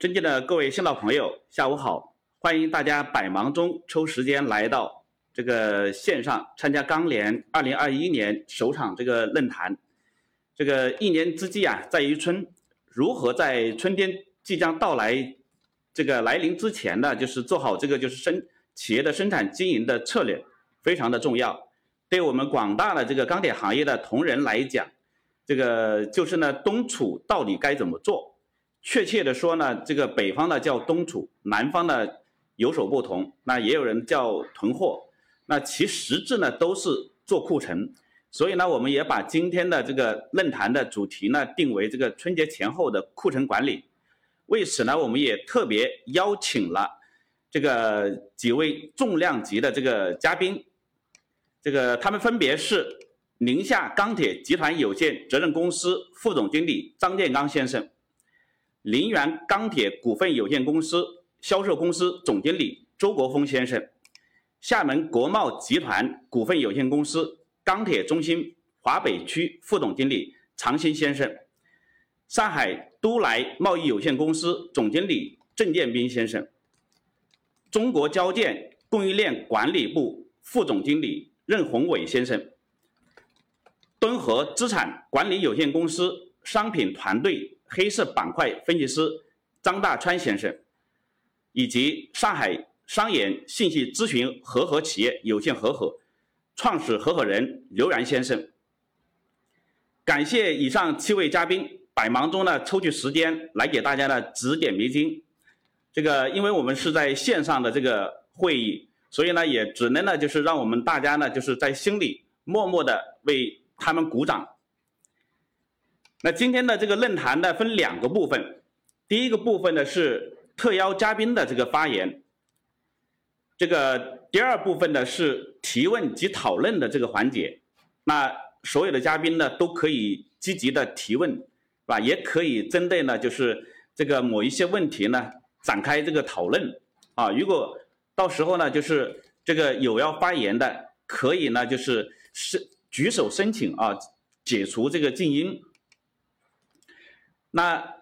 尊敬的各位新老朋友，下午好！欢迎大家百忙中抽时间来到这个线上参加钢联二零二一年首场这个论坛。这个一年之计啊，在于春，如何在春天即将到来这个来临之前呢，就是做好这个就是生企业的生产经营的策略，非常的重要。对我们广大的这个钢铁行业的同仁来讲，这个就是呢，冬储到底该怎么做？确切的说呢，这个北方呢叫冬储，南方呢有所不同。那也有人叫囤货，那其实质呢都是做库存。所以呢，我们也把今天的这个论坛的主题呢定为这个春节前后的库存管理。为此呢，我们也特别邀请了这个几位重量级的这个嘉宾，这个他们分别是。宁夏钢铁集团有限责任公司副总经理张建刚先生，林源钢铁股份有限公司销售公司总经理周国峰先生，厦门国贸集团股份有限公司钢铁中心华北区副总经理常新先生，上海都来贸易有限公司总经理郑建斌先生，中国交建供应链管理部副总经理任宏伟先生。敦和资产管理有限公司商品团队黑色板块分析师张大川先生，以及上海商研信息咨询合伙企业有限合伙创始合伙人刘然先生。感谢以上七位嘉宾百忙中呢抽取时间来给大家呢指点迷津。这个因为我们是在线上的这个会议，所以呢也只能呢就是让我们大家呢就是在心里默默的为。他们鼓掌。那今天的这个论坛呢，分两个部分。第一个部分呢是特邀嘉宾的这个发言，这个第二部分呢是提问及讨论的这个环节。那所有的嘉宾呢都可以积极的提问，是吧？也可以针对呢就是这个某一些问题呢展开这个讨论啊。如果到时候呢就是这个有要发言的，可以呢就是是。举手申请啊，解除这个静音。那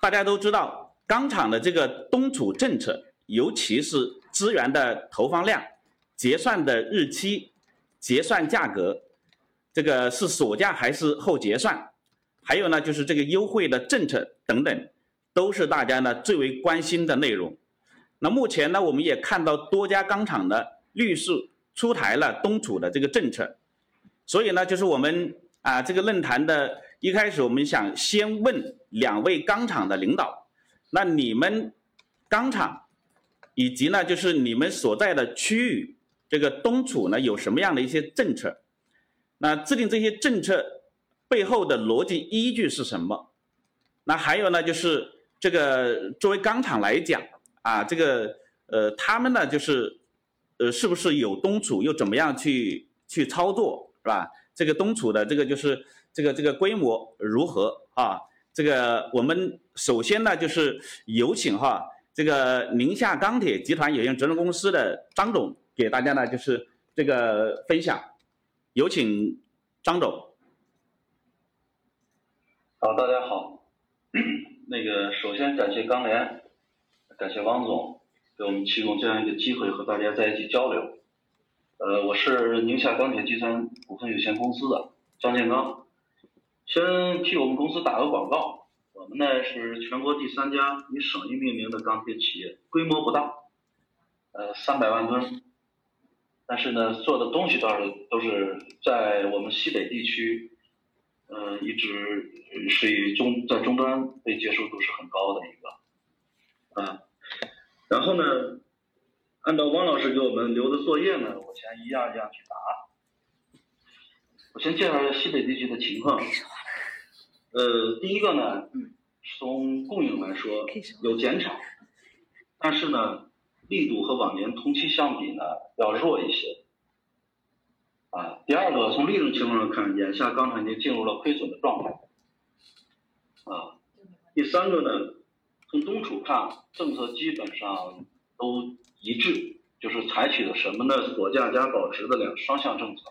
大家都知道，钢厂的这个冬储政策，尤其是资源的投放量、结算的日期、结算价格，这个是锁价还是后结算，还有呢就是这个优惠的政策等等，都是大家呢最为关心的内容。那目前呢，我们也看到多家钢厂的律师出台了冬储的这个政策。所以呢，就是我们啊，这个论坛的一开始，我们想先问两位钢厂的领导，那你们钢厂以及呢，就是你们所在的区域，这个冬储呢有什么样的一些政策？那制定这些政策背后的逻辑依据是什么？那还有呢，就是这个作为钢厂来讲啊，这个呃，他们呢就是呃，是不是有冬储，又怎么样去去操作？是吧？这个冬储的这个就是这个这个规模如何啊？这个我们首先呢就是有请哈这个宁夏钢铁集团有限责任公司的张总给大家呢就是这个分享，有请张总。好，大家好。那个首先感谢钢联，感谢汪总给我们提供这样一个机会和大家在一起交流。呃，我是宁夏钢铁集团股份有限公司的张建刚，先替我们公司打个广告。我们呢是全国第三家以省域命名的钢铁企业，规模不大，呃，三百万吨，但是呢做的东西倒是都是在我们西北地区，呃，一直是以中在终端被接受度是很高的一个，啊，然后呢。按照汪老师给我们留的作业呢，我先一样一样去答。我先介绍一下西北地区的情况。呃，第一个呢，从供应来说有减少，但是呢，力度和往年同期相比呢要弱一些。啊，第二个从利润情况上看，眼下钢厂已经进入了亏损的状态。啊，第三个呢，从中储看，政策基本上都。一致就是采取的什么呢？锁价加保值的两双向政策。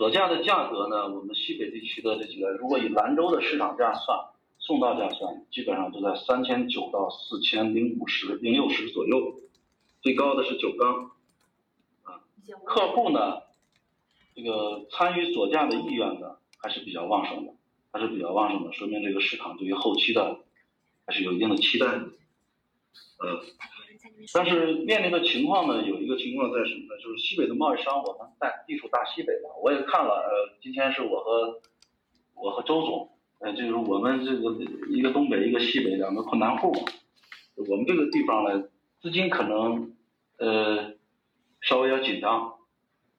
锁价的价格呢，我们西北地区的这几个，如果以兰州的市场价算，送到价算基本上都在三千九到四千零五十零六十左右，最高的是九缸。啊，客户呢，这个参与锁价的意愿呢还是比较旺盛的，还是比较旺盛的，说明这个市场对于后期的还是有一定的期待的。呃，但是面临的情况呢，有一个情况在什么呢？就是西北的贸易商，我们在地处大西北的，我也看了，呃，今天是我和我和周总。呃，就是我们这个一个东北一个西北两个困难户嘛，我们这个地方呢，资金可能呃稍微要紧张，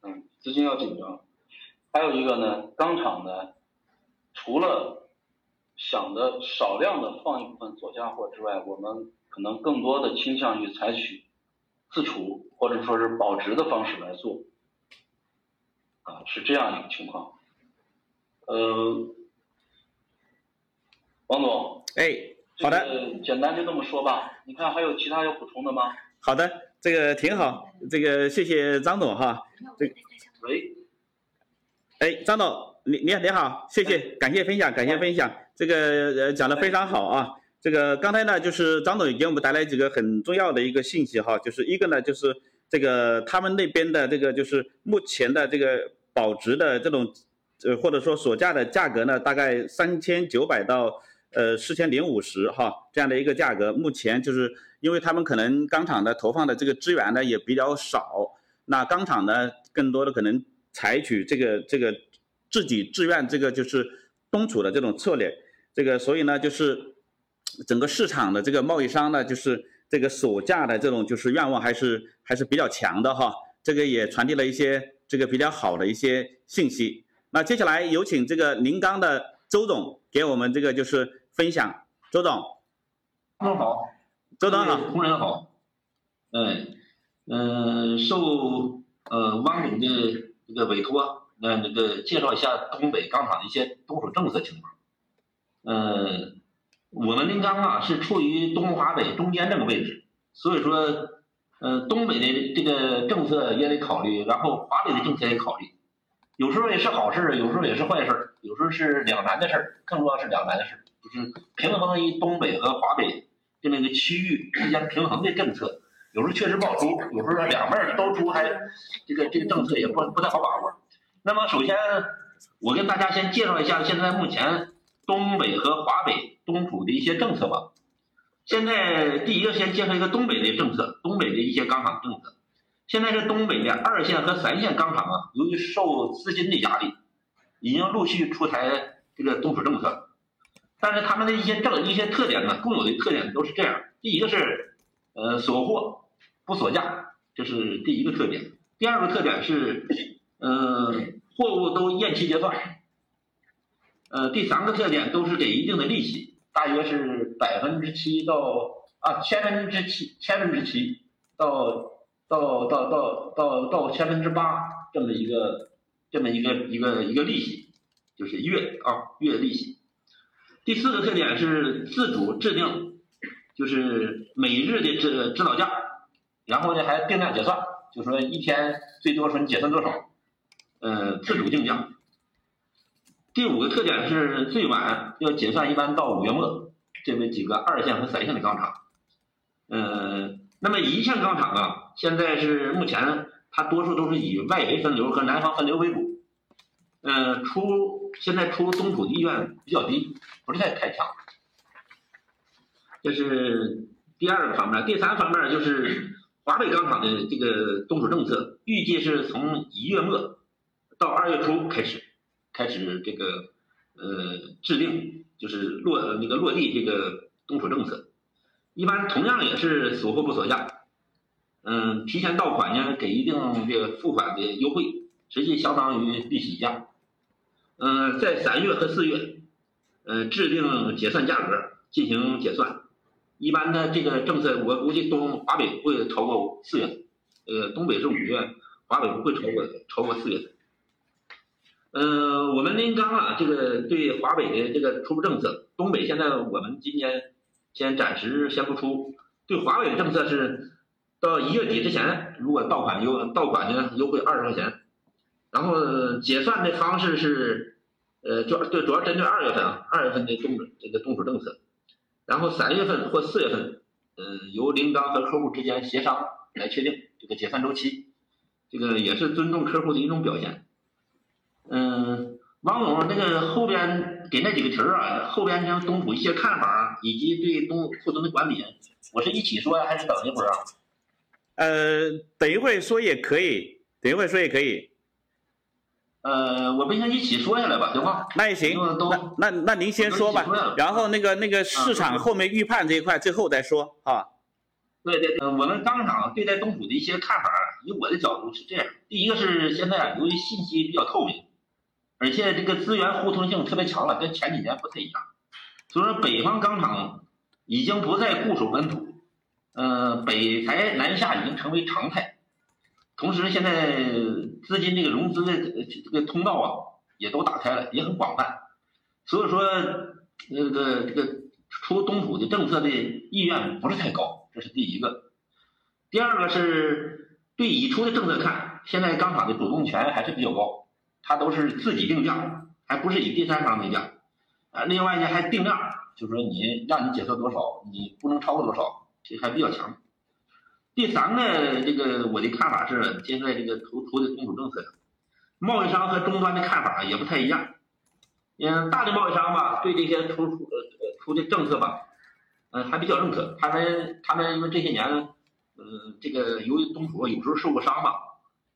嗯，资金要紧张。还有一个呢，钢厂呢，除了想的少量的放一部分左下货之外，我们可能更多的倾向于采取自储或者说是保值的方式来做，啊，是这样一个情况，呃。王总，哎，好的，简单就这么说吧。你看还有其他要补充的吗？好的，这个挺好，这个谢谢张总哈。这喂，哎，张总，你你你好，谢谢，感谢分享，感谢分享，这个呃讲的非常好啊。这个刚才呢，就是张总也给我们带来几个很重要的一个信息哈，就是一个呢，就是这个他们那边的这个就是目前的这个保值的这种呃或者说锁价的价格呢，大概三千九百到。呃，四千零五十哈，这样的一个价格，目前就是因为他们可能钢厂的投放的这个资源呢也比较少，那钢厂呢更多的可能采取这个这个自己自愿这个就是东储的这种策略，这个所以呢就是整个市场的这个贸易商呢就是这个锁价的这种就是愿望还是还是比较强的哈，这个也传递了一些这个比较好的一些信息。那接下来有请这个临钢的周总给我们这个就是。分享，周总，周总好，周总好，同仁好，嗯嗯，受呃汪总的这个委托，那那个介绍一下东北钢厂的一些东储政策情况。嗯，我们临钢啊是处于东华北中间这个位置，所以说，呃，东北的这个政策也得考虑，然后华北的政策也考虑，有时候也是好事有时候也是坏事有时候是两难的事儿，更重要是两难的事儿就是平衡于东北和华北这么一个区域之间平衡的政策，有时候确实不好出，有时候两面都出，还这个这个政策也不不太好把握。那么首先，我跟大家先介绍一下现在目前东北和华北东储的一些政策吧。现在第一个先介绍一个东北的政策，东北的一些钢厂政策。现在是东北的二线和三线钢厂啊，由于受资金的压力，已经陆续出台这个东储政策。但是他们的一些政一些特点呢，共有的特点都是这样：第一个是，呃，锁货不锁价，这是第一个特点；第二个特点是，呃，货物都延期结算；呃，第三个特点都是给一定的利息，大约是百分之七到啊千分之七千分之七到到到到到到千分之八这么一个这么一个一个一个利息，就是月啊月利息。第四个特点是自主制定，就是每日的指指导价，然后呢还定量结算，就说一天最多说你结算多少，呃，自主定价。第五个特点是最晚要结算一般到五月末，这么几个二线和三线的钢厂，呃，那么一线钢厂啊，现在是目前它多数都是以外围分流和南方分流为主，呃，出。现在出东土的意愿比较低，不是太太强。这是第二个方面，第三方面就是华北钢厂的这个东土政策，预计是从一月末到二月初开始，开始这个呃制定，就是落那个落地这个东储政策。一般同样也是锁货不锁价，嗯，提前到款呢给一定这个付款的优惠，实际相当于利息价。嗯，在三月和四月，呃，制定结算价格进行结算。一般的这个政策，我估计东华北不会超过四月，呃，东北是五月，华北不会超过超过四月。呃，我们临钢啊，这个对华北的这个出政策，东北现在我们今年先暂时先不出。对华北的政策是，到一月底之前，如果到款优到款呢优惠二十块钱。然后结算的方式是，呃，主要对主要针对二月份啊，二月份的冻这个冻储政策，然后三月份或四月份，呃，由领钢和客户之间协商来确定这个结算周期，这个也是尊重客户的一种表现。嗯，王总，那个后边给那几个题儿啊，后边将冬储一些看法以及对东库存的管理，我是一起说呀，还是等一会儿啊？呃，等一会儿说也可以，等一会儿说也可以。呃，我们先一起说下来吧，行吗？那也行，那那那您先说吧，然后那个那个市场后面预判这一块最后再说啊。对对对，我们当场对待冬储的一些看法，以我的角度是这样：第一个是现在由于信息比较透明，而且这个资源互通性特别强了，跟前几年不太一样。所以说，北方钢厂已经不再固守本土，呃，北财南下已经成为常态。同时，现在资金这个融资的这个通道啊，也都打开了，也很广泛。所以说，那个这个出东土的政策的意愿不是太高，这是第一个。第二个是对已出的政策看，现在钢厂的主动权还是比较高，它都是自己定价，还不是以第三方定价。啊，另外呢还定量，就是说你让你解决多少，你不能超过多少，这还比较强。第三个，这个我的看法是，现在这个出出的冬储政策，贸易商和终端的看法也不太一样。嗯，大的贸易商吧，对这些出出出的政策吧，嗯，还比较认可。他们他们因为这些年，嗯，这个由于冬储有时候受过伤吧，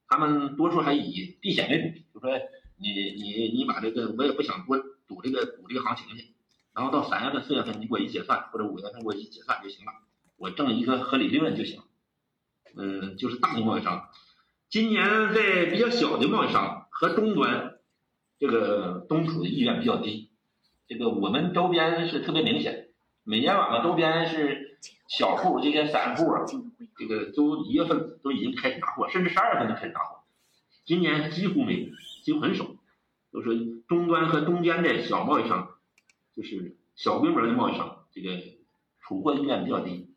他们多数还以避险为主，就说你你你把这个我也不想多赌这个赌这个行情去，然后到三月份四月份你给我一结算，或者五月份给我一结算就行了，我挣一个合理利润就行。嗯，就是大的贸易商，今年在比较小的贸易商和终端，这个冬储的意愿比较低。这个我们周边是特别明显，每年晚上周边是小户这些散户啊，这个都一月份都已经开始拿货，甚至十二月份就开始拿货。今年几乎没有，几乎很少，都是终端和中间的小贸易商，就是小规模的贸易商，这个储货意愿比较低。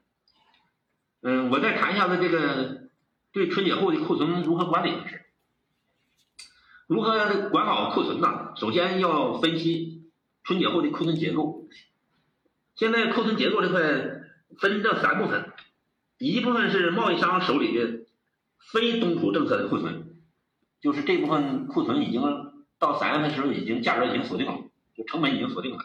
嗯，我再谈一下子这个对春节后的库存如何管理的事。如何管好库存呢？首先要分析春节后的库存结构。现在库存结构这块分这三部分，一部分是贸易商手里的非冬储政策的库存，就是这部分库存已经到三月份时候已经价格已经锁定了，就成本已经锁定了。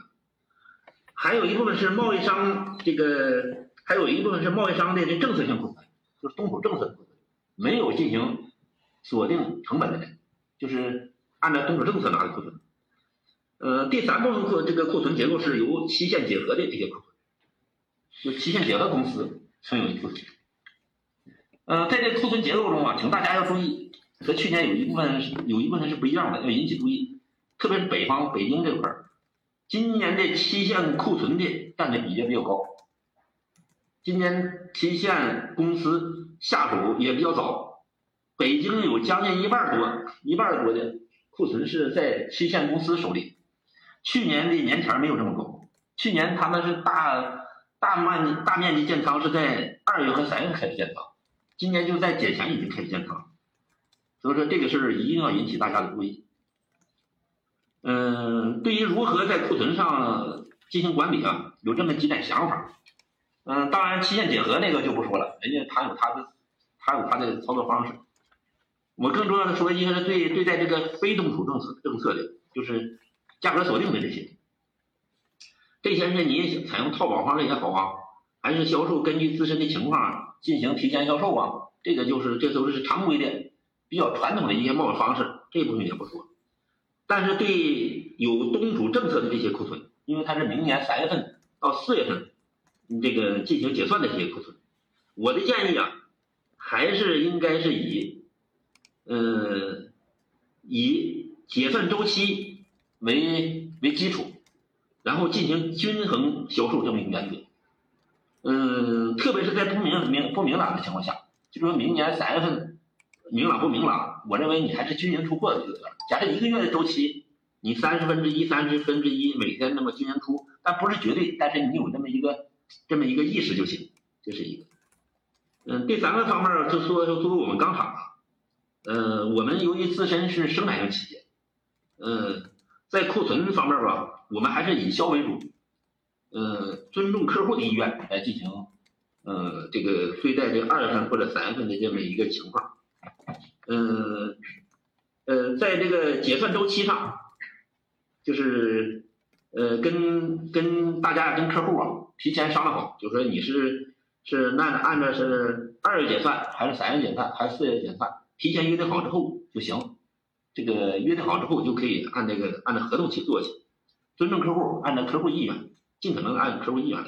还有一部分是贸易商这个。还有一部分是贸易商的这政策性库存，就是冬储政策的库存，没有进行锁定成本的，就是按照冬储政策拿的库存。呃，第三部分库这个库存结构是由期限结合的这些库存，就期限结合公司存有一部分。呃，在这库存结构中啊，请大家要注意，和去年有一部分有一部分是不一样的，要引起注意，特别是北方北京这块儿，今年的期限库存的占的比例比较高。今年期限公司下手也比较早，北京有将近一半多、一半多的库存是在期限公司手里。去年的年前没有这么高，去年他们是大大面积大面积建仓是在二月和三月开始建仓，今年就在节前已经开始建仓，所以说这个事儿一定要引起大家的注意。嗯，对于如何在库存上进行管理啊，有这么几点想法。嗯，当然，期限结合那个就不说了，人家他有他的，他有他的操作方式。我更重要的说，应该是对对待这个非冻储政策政策的，就是价格锁定的这些，这些是你采用套保方式也好啊，还是销售根据自身的情况进行提前销售啊，这个就是这都是常规的、比较传统的一些贸易方式，这部分也不说。但是对有冬储政策的这些库存，因为它是明年三月份到四月份。这个进行结算的这些库存，我的建议啊，还是应该是以，呃，以结算周期为为基础，然后进行均衡销售这么一个原则。嗯，特别是在不明明不明朗的情况下，就说明年三月份明朗不明朗，我认为你还是均匀出货的就得了。假设一个月的周期，你三十分之一、三十分之一每天那么均匀出，但不是绝对，但是你有那么一个。这么一个意识就行，这是一个。嗯，第三个方面就说说作为我们钢厂啊，呃，我们由于自身是生产型企业，呃，在库存方面吧，我们还是以销为主，呃，尊重客户的意愿来进行，呃，这个对待这二月份或者三月份的这么一个情况，呃，呃，在这个结算周期上，就是呃，跟跟大家跟客户啊提前商量好，就说你是是按按照是二月结算还是三月结算还是四月结算，提前约定好之后就行。这个约定好之后，就可以按这个按照合同去做去，尊重客户，按照客户意愿，尽可能按客户意愿来。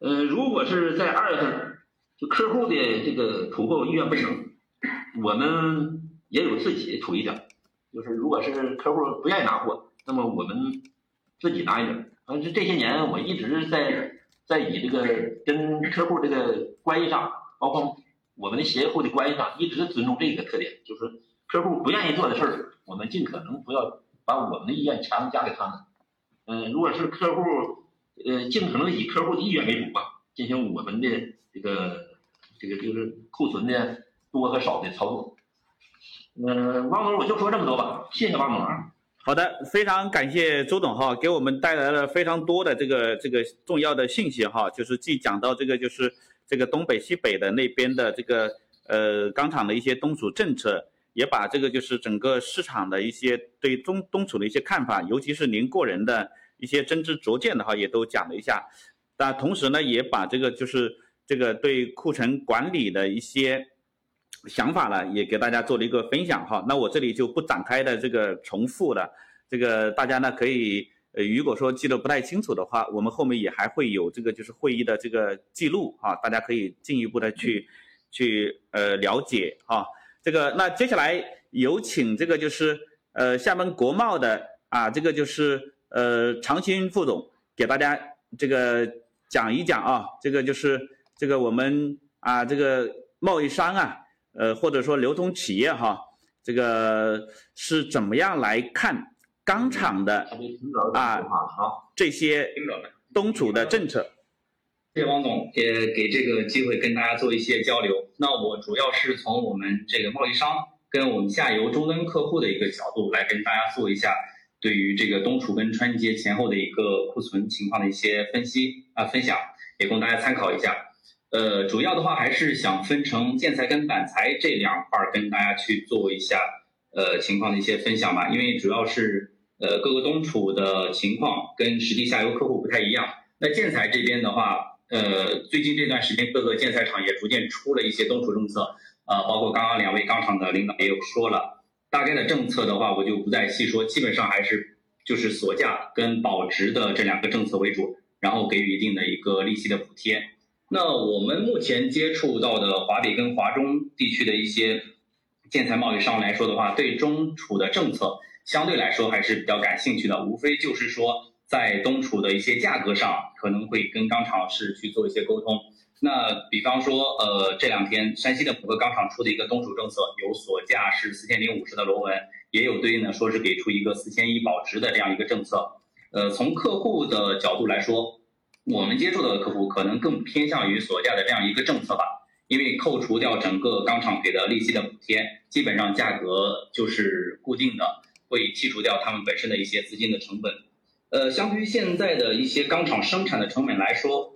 呃，如果是在二月份，就客户的这个出货意愿不行，我们也有自己出一点，就是如果是客户不愿意拿货，那么我们自己拿一点。反正这些年我一直在在以这个跟客户这个关系上，包括我们的协会的关系上，一直尊重这个特点，就是。客户不愿意做的事儿，我们尽可能不要把我们的意愿强加给他们。嗯，如果是客户，呃，尽可能以客户的意愿为主吧，进行我们的这个这个就是库存的多和少的操作。嗯，王总，我就说这么多吧，谢谢王总。好的，非常感谢周总哈，给我们带来了非常多的这个这个重要的信息哈，就是既讲到这个就是这个东北西北的那边的这个呃钢厂的一些冬储政策。也把这个就是整个市场的一些对东东储的一些看法，尤其是您个人的一些真知灼见的话，也都讲了一下。但同时呢，也把这个就是这个对库存管理的一些想法呢，也给大家做了一个分享哈。那我这里就不展开的这个重复了。这个大家呢可以，呃，如果说记得不太清楚的话，我们后面也还会有这个就是会议的这个记录哈，大家可以进一步的去去呃了解哈。这个，那接下来有请这个就是呃厦门国贸的啊，这个就是呃常青副总给大家这个讲一讲啊，这个就是这个我们啊这个贸易商啊，呃或者说流通企业哈，这个是怎么样来看钢厂的啊这些东储的政策。谢谢王总，也给这个机会跟大家做一些交流。那我主要是从我们这个贸易商跟我们下游终端客户的一个角度来跟大家做一下对于这个冬储跟春节前后的一个库存情况的一些分析啊分享，也供大家参考一下。呃，主要的话还是想分成建材跟板材这两块跟大家去做一下呃情况的一些分享吧，因为主要是呃各个冬储的情况跟实际下游客户不太一样。那建材这边的话。呃，最近这段时间，各个建材厂也逐渐出了一些冬储政策，呃，包括刚刚两位钢厂的领导也有说了，大概的政策的话，我就不再细说，基本上还是就是锁价跟保值的这两个政策为主，然后给予一定的一个利息的补贴。那我们目前接触到的华北跟华中地区的一些建材贸易商来说的话，对中储的政策相对来说还是比较感兴趣的，无非就是说。在冬储的一些价格上，可能会跟钢厂是去做一些沟通。那比方说，呃，这两天山西的某个钢厂出的一个冬储政策，有锁价是四千零五十的螺纹，也有对应的说是给出一个四千一保值的这样一个政策。呃，从客户的角度来说，我们接触到的客户可能更偏向于锁价的这样一个政策吧，因为扣除掉整个钢厂给的利息的补贴，基本上价格就是固定的，会剔除掉他们本身的一些资金的成本。呃，相对于现在的一些钢厂生产的成本来说，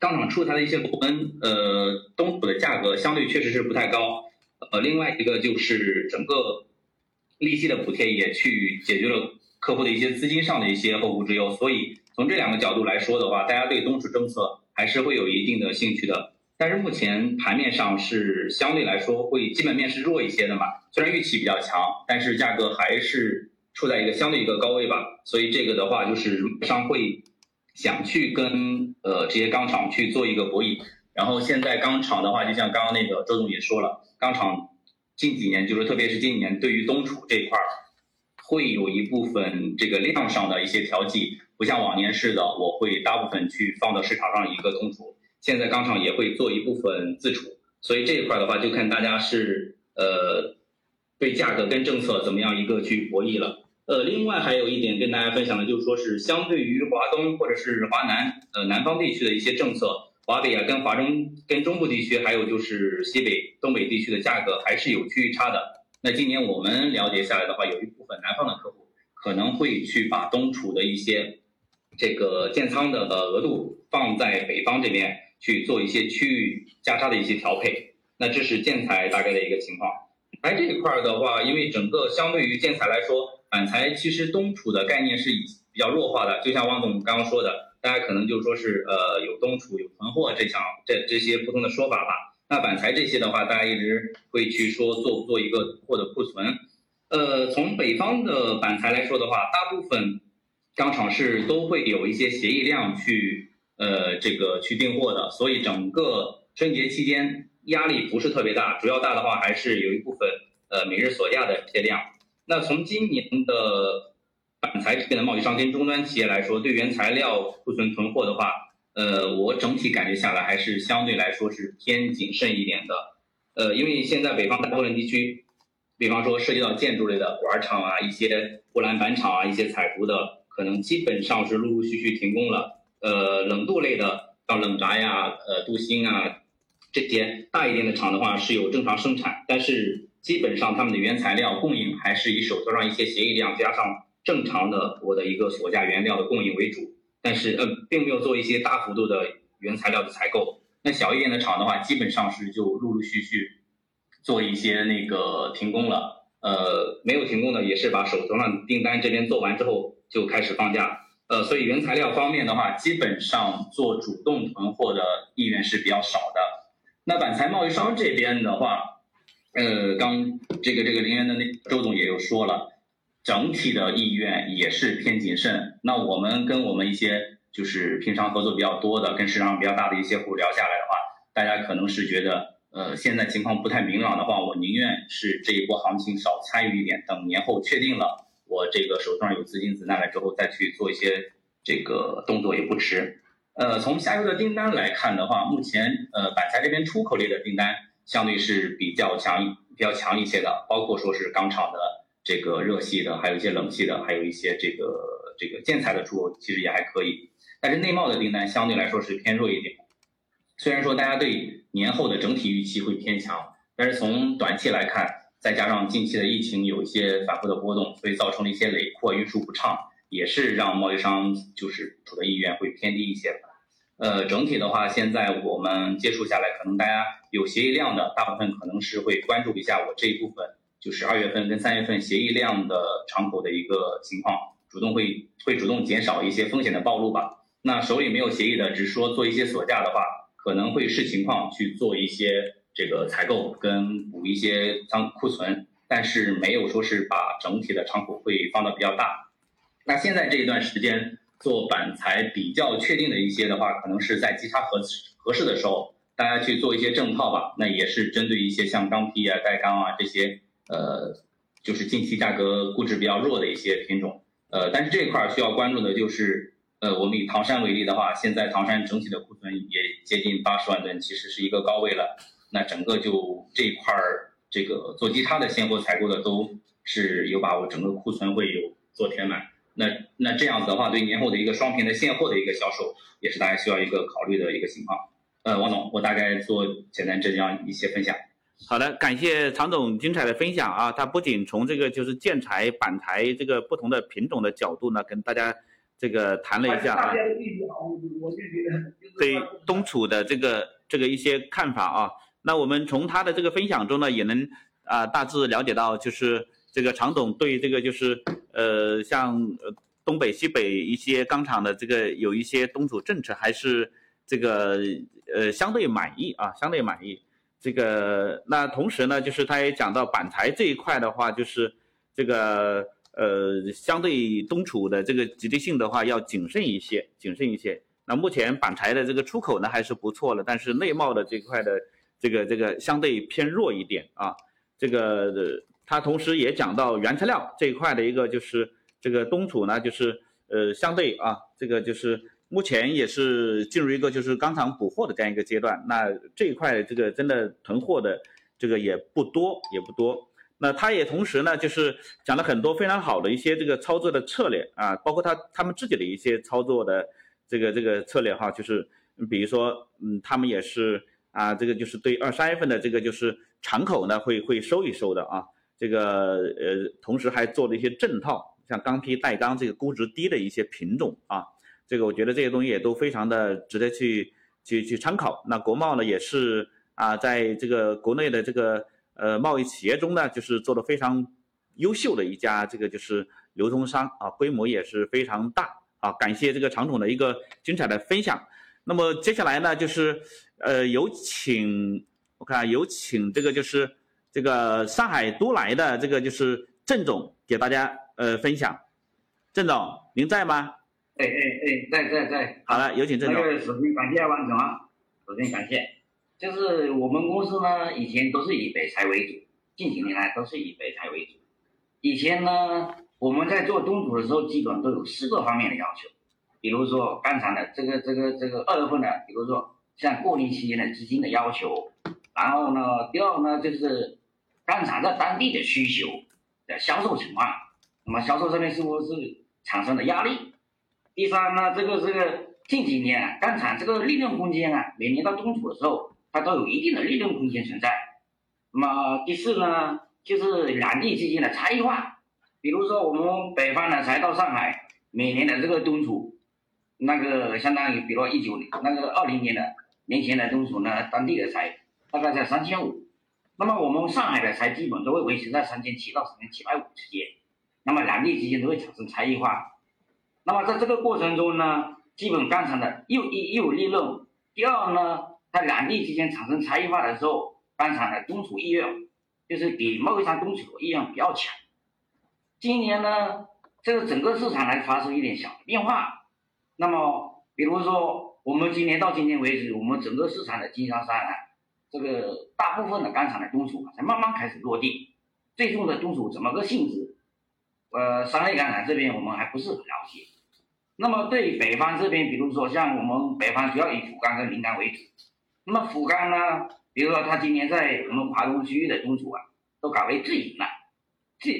钢厂出台的一些螺纹，呃，冬储的价格相对确实是不太高。呃，另外一个就是整个利息的补贴也去解决了客户的一些资金上的一些后顾之忧。所以从这两个角度来说的话，大家对冬储政策还是会有一定的兴趣的。但是目前盘面上是相对来说会基本面是弱一些的嘛，虽然预期比较强，但是价格还是。处在一个相对一个高位吧，所以这个的话就是商会想去跟呃这些钢厂去做一个博弈。然后现在钢厂的话，就像刚刚那个周总也说了，钢厂近几年就是特别是今年对于冬储这块儿会有一部分这个量上的一些调剂，不像往年似的，我会大部分去放到市场上一个冬储。现在钢厂也会做一部分自储，所以这一块的话就看大家是呃对价格跟政策怎么样一个去博弈了。呃，另外还有一点跟大家分享的，就是说是相对于华东或者是华南，呃，南方地区的一些政策，华北啊跟华中跟中部地区，还有就是西北、东北地区的价格还是有区域差的。那今年我们了解下来的话，有一部分南方的客户可能会去把东储的一些这个建仓的额度放在北方这边去做一些区域价差的一些调配。那这是建材大概的一个情况。哎，这一块的话，因为整个相对于建材来说，板材其实东储的概念是以比较弱化的。就像汪总刚刚说的，大家可能就说是呃有东储有囤货这项这这些不同的说法吧。那板材这些的话，大家一直会去说做不做一个货的库存。呃，从北方的板材来说的话，大部分钢厂是都会有一些协议量去呃这个去订货的，所以整个春节期间压力不是特别大，主要大的话还是有一部分呃每日锁价的这些量。那从今年的板材这边的贸易商跟终端企业来说，对原材料库存囤货的话。呃，我整体感觉下来还是相对来说是偏谨慎一点的，呃，因为现在北方大部分地区，比方说涉及到建筑类的管厂啊，一些护栏板厂啊，一些彩图的，可能基本上是陆陆续续停工了。呃，冷镀类的，像冷轧呀、呃镀锌啊这些大一点的厂的话是有正常生产，但是基本上他们的原材料供应还是以手头上一些协议量加上正常的我的一个锁价原料的供应为主。但是，呃，并没有做一些大幅度的原材料的采购。那小一点的厂的话，基本上是就陆陆续续做一些那个停工了。呃，没有停工的也是把手头上订单这边做完之后就开始放假。呃，所以原材料方面的话，基本上做主动囤货的意愿是比较少的。那板材贸易商这边的话，呃，刚这个这个林园的那周总也有说了。整体的意愿也是偏谨慎。那我们跟我们一些就是平常合作比较多的、跟市场上比较大的一些户聊下来的话，大家可能是觉得，呃，现在情况不太明朗的话，我宁愿是这一波行情少参与一点，等年后确定了我这个手上有资金子弹了之后再去做一些这个动作也不迟。呃，从下游的订单来看的话，目前呃板材这边出口类的订单相对是比较强、比较强一些的，包括说是钢厂的。这个热系的，还有一些冷系的，还有一些这个这个建材的出口其实也还可以，但是内贸的订单相对来说是偏弱一点。虽然说大家对年后的整体预期会偏强，但是从短期来看，再加上近期的疫情有一些反复的波动，所以造成了一些累货运输不畅，也是让贸易商就是出的意愿会偏低一些。呃，整体的话，现在我们接触下来，可能大家有协议量的，大部分可能是会关注一下我这一部分。就是二月份跟三月份协议量的敞口的一个情况，主动会会主动减少一些风险的暴露吧。那手里没有协议的，只是说做一些锁价的话，可能会视情况去做一些这个采购跟补一些仓库存，但是没有说是把整体的敞口会放的比较大。那现在这一段时间做板材比较确定的一些的话，可能是在基差合合适的时候，大家去做一些正套吧。那也是针对一些像钢坯啊、带钢啊这些。呃，就是近期价格估值比较弱的一些品种，呃，但是这一块需要关注的就是，呃，我们以唐山为例的话，现在唐山整体的库存也接近八十万吨，其实是一个高位了。那整个就这一块儿，这个做基差的现货采购的都是有把握，整个库存会有做填满。那那这样子的话，对年后的一个双屏的现货的一个销售，也是大家需要一个考虑的一个情况。呃，王总，我大概做简单这样一些分享。好的，感谢常总精彩的分享啊！他不仅从这个就是建材、板材这个不同的品种的角度呢，跟大家这个谈了一下啊，对东楚的这个这个一些看法啊。那我们从他的这个分享中呢，也能啊大致了解到，就是这个常总对这个就是呃像东北、西北一些钢厂的这个有一些东储政策，还是这个呃相对满意啊，相对满意。这个那同时呢，就是他也讲到板材这一块的话，就是这个呃，相对东储的这个积极性的话，要谨慎一些，谨慎一些。那目前板材的这个出口呢还是不错的，但是内贸的这块的这个这个相对偏弱一点啊。这个他同时也讲到原材料这一块的一个就是这个东储呢，就是呃相对啊，这个就是。目前也是进入一个就是钢厂补货的这样一个阶段，那这一块这个真的囤货的这个也不多也不多。那他也同时呢，就是讲了很多非常好的一些这个操作的策略啊，包括他他们自己的一些操作的这个这个策略哈，就是比如说嗯，他们也是啊，这个就是对二三月份的这个就是敞口呢会会收一收的啊，这个呃同时还做了一些正套，像钢坯、带钢这个估值低的一些品种啊，这个我觉得这些东西也都非常的值得去去去参考。那国贸呢也是啊，在这个国内的这个呃贸易企业中呢，就是做的非常优秀的一家这个就是流通商啊，规模也是非常大啊。感谢这个常总的一个精彩的分享。那么接下来呢，就是呃有请我看有请这个就是这个上海都来的这个就是郑总给大家呃分享。郑总您在吗？哎哎哎，在在在。好了，有请郑总。那个首先感谢王总啊，首先感谢。就是我们公司呢，以前都是以北财为主，近几年来都是以北财为主。以前呢，我们在做东主的时候，基本都有四个方面的要求，比如说刚才的这个这个这个二月份的，比如说像过年期间的资金的要求，然后呢，第二呢就是钢厂在当地的需求的销售情况，那么销售上面是不是产生了压力？第三呢，这个这个近几年啊，钢厂这个利润空间啊，每年到冬储的时候，它都有一定的利润空间存在。那么第四呢，就是两地之间的差异化，比如说我们北方的才到上海，每年的这个冬储，那个相当于，比如说一九年那个二零年的年前的冬储呢，当地的才大概在三千五，那么我们上海的才基本都会维持在三千七到三千七百五之间，那么两地之间都会产生差异化。那么在这个过程中呢，基本钢厂的又一又有利润，第二呢，在两地之间产生差异化的时候，钢厂的冬储意愿就是比贸易商冬储意愿比较强。今年呢，这个整个市场来发生一点小的变化。那么，比如说我们今年到今天为止，我们整个市场的经销商啊，这个大部分的钢厂的冬储才慢慢开始落地，最终的冬储怎么个性质？呃，商业钢厂这边我们还不是很了解。那么对北方这边，比如说像我们北方主要以福冈跟临港为主。那么福冈呢，比如说他今年在我们华东区域的东储啊，都改为自营了，自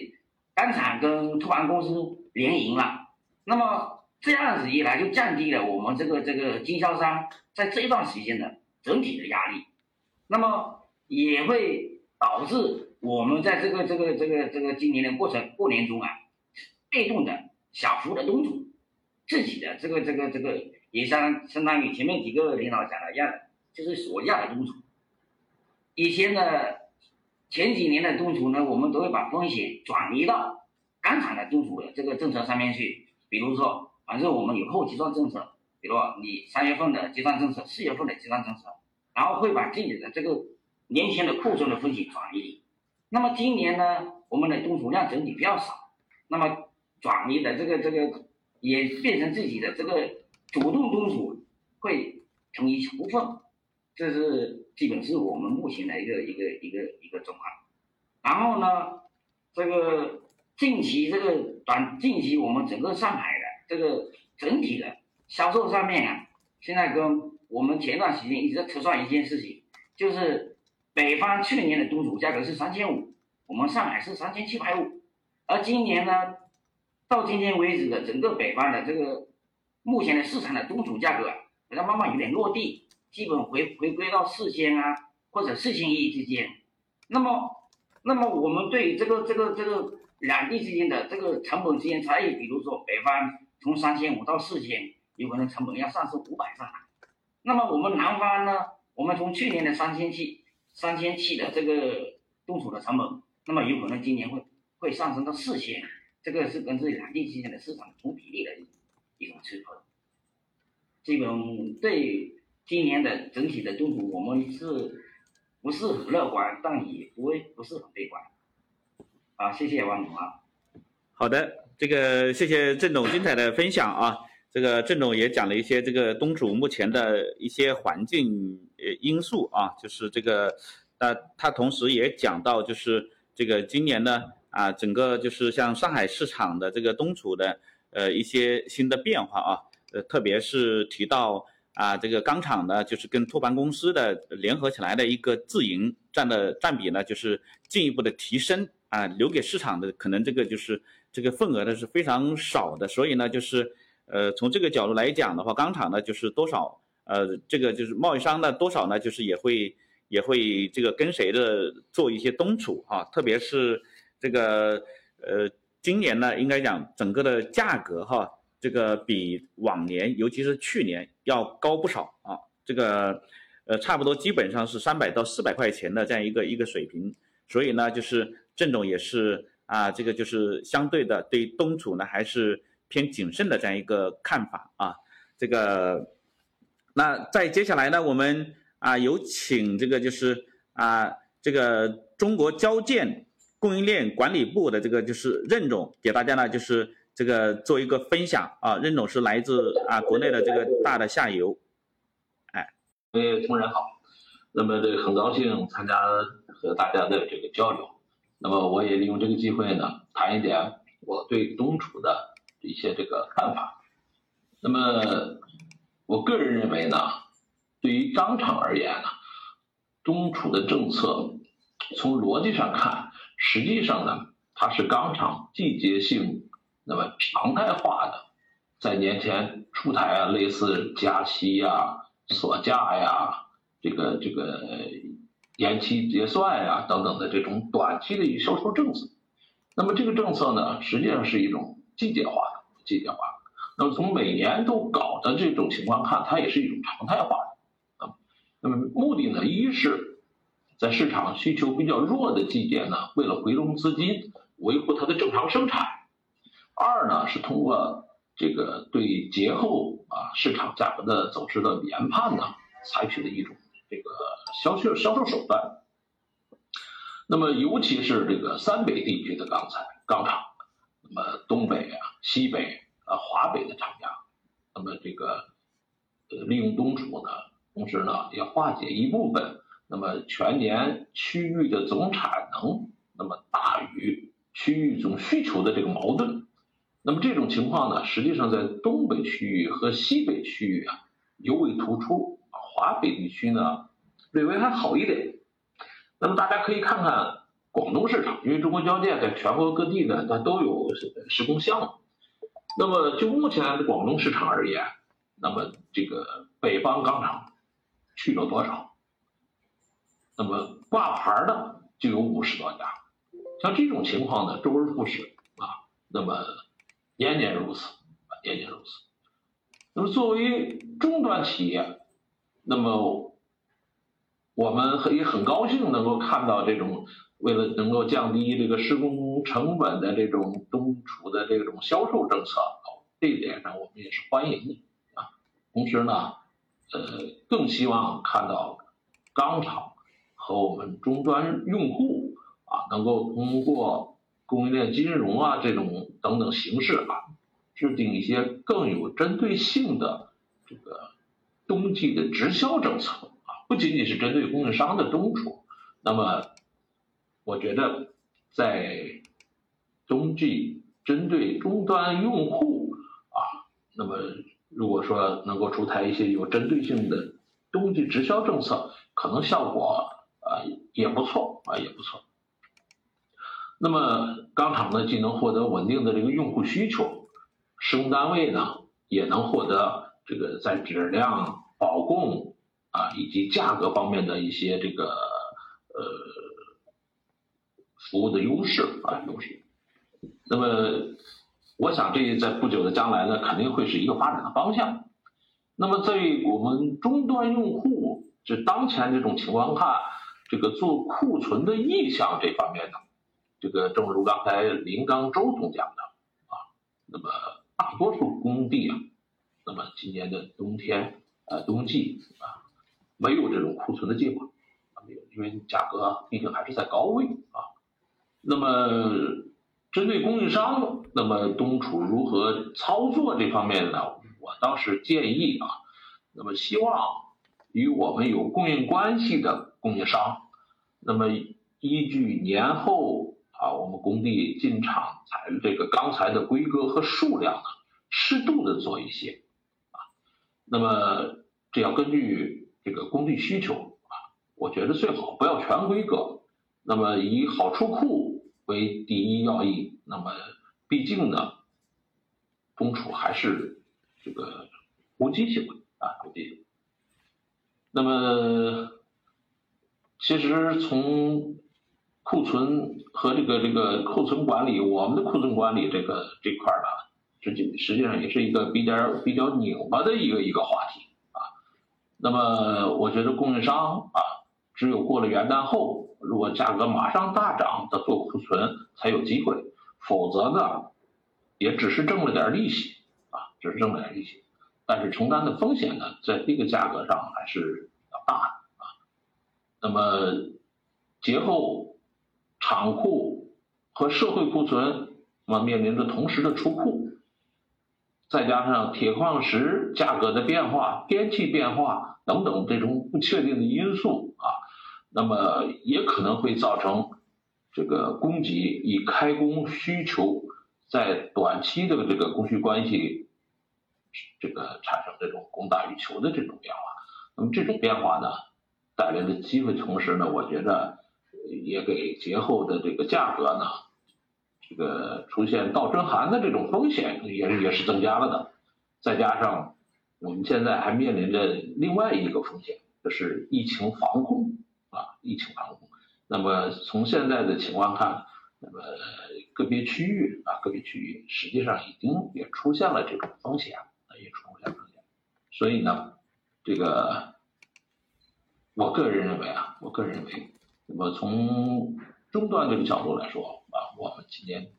钢厂跟托盘公司联营了。那么这样子一来，就降低了我们这个这个经销商在这一段时间的整体的压力。那么也会导致我们在这个这个这个这个今年的过程过年中啊，被动的小幅的东储。自己的这个这个这个也相相当于前面几个领导讲的一样，就是所要的东储。以前的前几年的东储呢，我们都会把风险转移到钢厂的东储的这个政策上面去。比如说，反正我们有后结算政策，比如你三月份的结算政策、四月份的结算政策，然后会把自己的这个年前的库存的风险转移。那么今年呢，我们的东储量整体比较少，那么转移的这个这个。也变成自己的这个主动东储会成一小部分，这是基本是我们目前的一个一个一个一个状况。然后呢，这个近期这个短近期我们整个上海的这个整体的销售上面啊，现在跟我们前段时间一直在测算一件事情，就是北方去年的冬储价格是三千五，我们上海是三千七百五，而今年呢？到今天为止的整个北方的这个目前的市场的冬储价格，好像慢慢有点落地，基本回回归到四千啊或者四千一之间。那么，那么我们对于这个这个这个两地之间的这个成本之间差异，比如说北方从三千五到四千，有可能成本要上升五百上来。那么我们南方呢，我们从去年的三千七三千七的这个冻储的成本，那么有可能今年会会上升到四千。这个是跟这两地之间的市场同比例的一种持合，基本对今年的整体的动图，我们是不是很乐观，但也不会不是很悲观。啊，谢谢王总啊。好的，这个谢谢郑总精彩的分享啊。这个郑总也讲了一些这个东主目前的一些环境呃因素啊，就是这个，呃，他同时也讲到就是这个今年呢。啊，整个就是像上海市场的这个东储的呃一些新的变化啊，呃，特别是提到啊这个钢厂呢，就是跟托盘公司的联合起来的一个自营占的占比呢，就是进一步的提升啊，留给市场的可能这个就是这个份额呢是非常少的，所以呢就是呃从这个角度来讲的话，钢厂呢就是多少呃这个就是贸易商呢多少呢就是也会也会这个跟随着做一些东储啊，特别是。这个呃，今年呢，应该讲整个的价格哈，这个比往年，尤其是去年要高不少啊。这个呃，差不多基本上是三百到四百块钱的这样一个一个水平。所以呢，就是郑总也是啊，这个就是相对的对冬储呢还是偏谨慎的这样一个看法啊。这个，那在接下来呢，我们啊有请这个就是啊这个中国交建。供应链管理部的这个就是任总给大家呢，就是这个做一个分享啊。任总是来自啊国内的这个大的下游，哎，各位同仁好，那么这个很高兴参加和大家的这个交流。那么我也利用这个机会呢，谈一点我对东储的一些这个看法。那么我个人认为呢，对于钢厂而言呢，中储的政策从逻辑上看。实际上呢，它是钢厂季节性那么常态化的，在年前出台啊，类似加息呀、锁价呀、这个这个延期结算呀等等的这种短期的一个销售政策。那么这个政策呢，实际上是一种季节化的，季节化。那么从每年都搞的这种情况看，它也是一种常态化的啊。那么目的呢，一是。在市场需求比较弱的季节呢，为了回笼资金，维护它的正常生产；二呢是通过这个对节后啊市场价格的走势的研判呢，采取的一种这个销售销售手段。那么尤其是这个三北地区的钢材钢厂，那么东北啊、西北啊、华北的厂家，那么这个呃利用冬储呢，同时呢也化解一部分。那么全年区域的总产能，那么大于区域总需求的这个矛盾，那么这种情况呢，实际上在东北区域和西北区域啊尤为突出，华北地区呢略微还好一点。那么大家可以看看广东市场，因为中国交建在全国各地呢，它都有施工项目。那么就目前广东市场而言，那么这个北方钢厂去了多少？那么挂牌的就有五十多家，像这种情况呢，周而复始啊，那么年年如此，年年如此。那么作为终端企业，那么我们也很高兴能够看到这种为了能够降低这个施工成本的这种东储的这种销售政策，这一点上我们也是欢迎的啊。同时呢，呃，更希望看到钢厂。和我们终端用户啊，能够通过供应链金融啊这种等等形式啊，制定一些更有针对性的这个冬季的直销政策啊，不仅仅是针对供应商的冬储。那么，我觉得在冬季针对终端用户啊，那么如果说能够出台一些有针对性的冬季直销政策，可能效果。啊，也不错啊，也不错。那么钢厂呢，既能获得稳定的这个用户需求，施工单位呢也能获得这个在质量保供啊以及价格方面的一些这个呃服务的优势啊优势。那么我想这在不久的将来呢，肯定会是一个发展的方向。那么在我们终端用户就当前这种情况看。这个做库存的意向这方面呢，这个正如刚才林刚周总讲的啊，那么大多数工地啊，那么今年的冬天呃冬季啊，没有这种库存的计划啊没有，因为价格毕竟还是在高位啊。那么针对供应商，那么冬储如何操作这方面呢？我倒是建议啊，那么希望。与我们有供应关系的供应商，那么依据年后啊，我们工地进场材这个钢材的规格和数量呢，适度的做一些啊，那么这要根据这个工地需求啊，我觉得最好不要全规格，那么以好出库为第一要义。那么毕竟呢，中储还是这个无机性啊，无机性。那么，其实从库存和这个这个库存管理，我们的库存管理这个这块呢，实际实际上也是一个比较比较拧巴的一个一个话题啊。那么我觉得供应商啊，只有过了元旦后，如果价格马上大涨，的做库存才有机会，否则呢，也只是挣了点利息啊，只是挣了点利息，但是承担的风险呢，在这个价格上还是比较大的啊。那么节后。厂库和社会库存，那么面临着同时的出库，再加上铁矿石价格的变化、天气变化等等这种不确定的因素啊，那么也可能会造成这个供给与开工需求在短期的这个供需关系，这个产生这种供大于求的这种变化。那么这种变化呢，带来的机会，同时呢，我觉得。也给节后的这个价格呢，这个出现倒春寒的这种风险也是也是增加了的。再加上我们现在还面临着另外一个风险，就是疫情防控，疫情防控。那么从现在的情况看，那么个别区域啊，个别区域实际上已经也出现了这种风险，也出现风险。所以呢，这个我个人认为啊，我个人认为。那么从终端这个角度来说啊，我们今年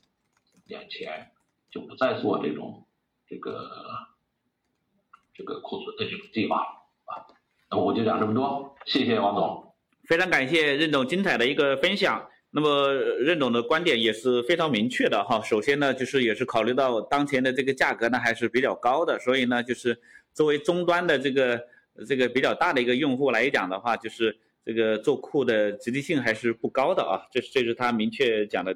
年前就不再做这种这个这个库存的这种计划了啊。那我就讲这么多，谢谢王总。非常感谢任总精彩的一个分享。那么任总的观点也是非常明确的哈。首先呢，就是也是考虑到当前的这个价格呢还是比较高的，所以呢，就是作为终端的这个这个比较大的一个用户来讲的话，就是。这个做库的积极性还是不高的啊，这是这是他明确讲的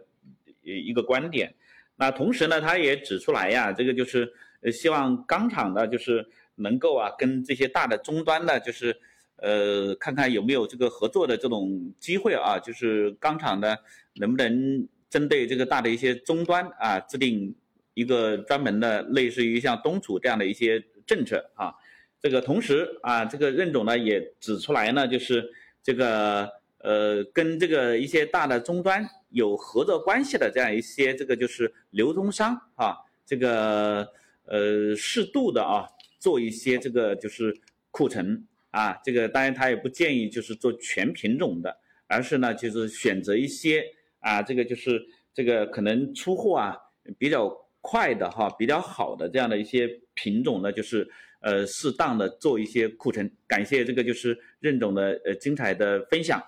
一个观点。那同时呢，他也指出来呀，这个就是呃希望钢厂呢就是能够啊跟这些大的终端呢就是呃看看有没有这个合作的这种机会啊，就是钢厂呢能不能针对这个大的一些终端啊制定一个专门的类似于像东储这样的一些政策啊。这个同时啊，这个任总呢也指出来呢，就是。这个呃，跟这个一些大的终端有合作关系的这样一些这个就是流通商啊，这个呃适度的啊做一些这个就是库存啊，这个当然他也不建议就是做全品种的，而是呢就是选择一些啊这个就是这个可能出货啊比较快的哈比较好的这样的一些品种呢就是。呃，适当的做一些库存，感谢这个就是任总的呃精彩的分享。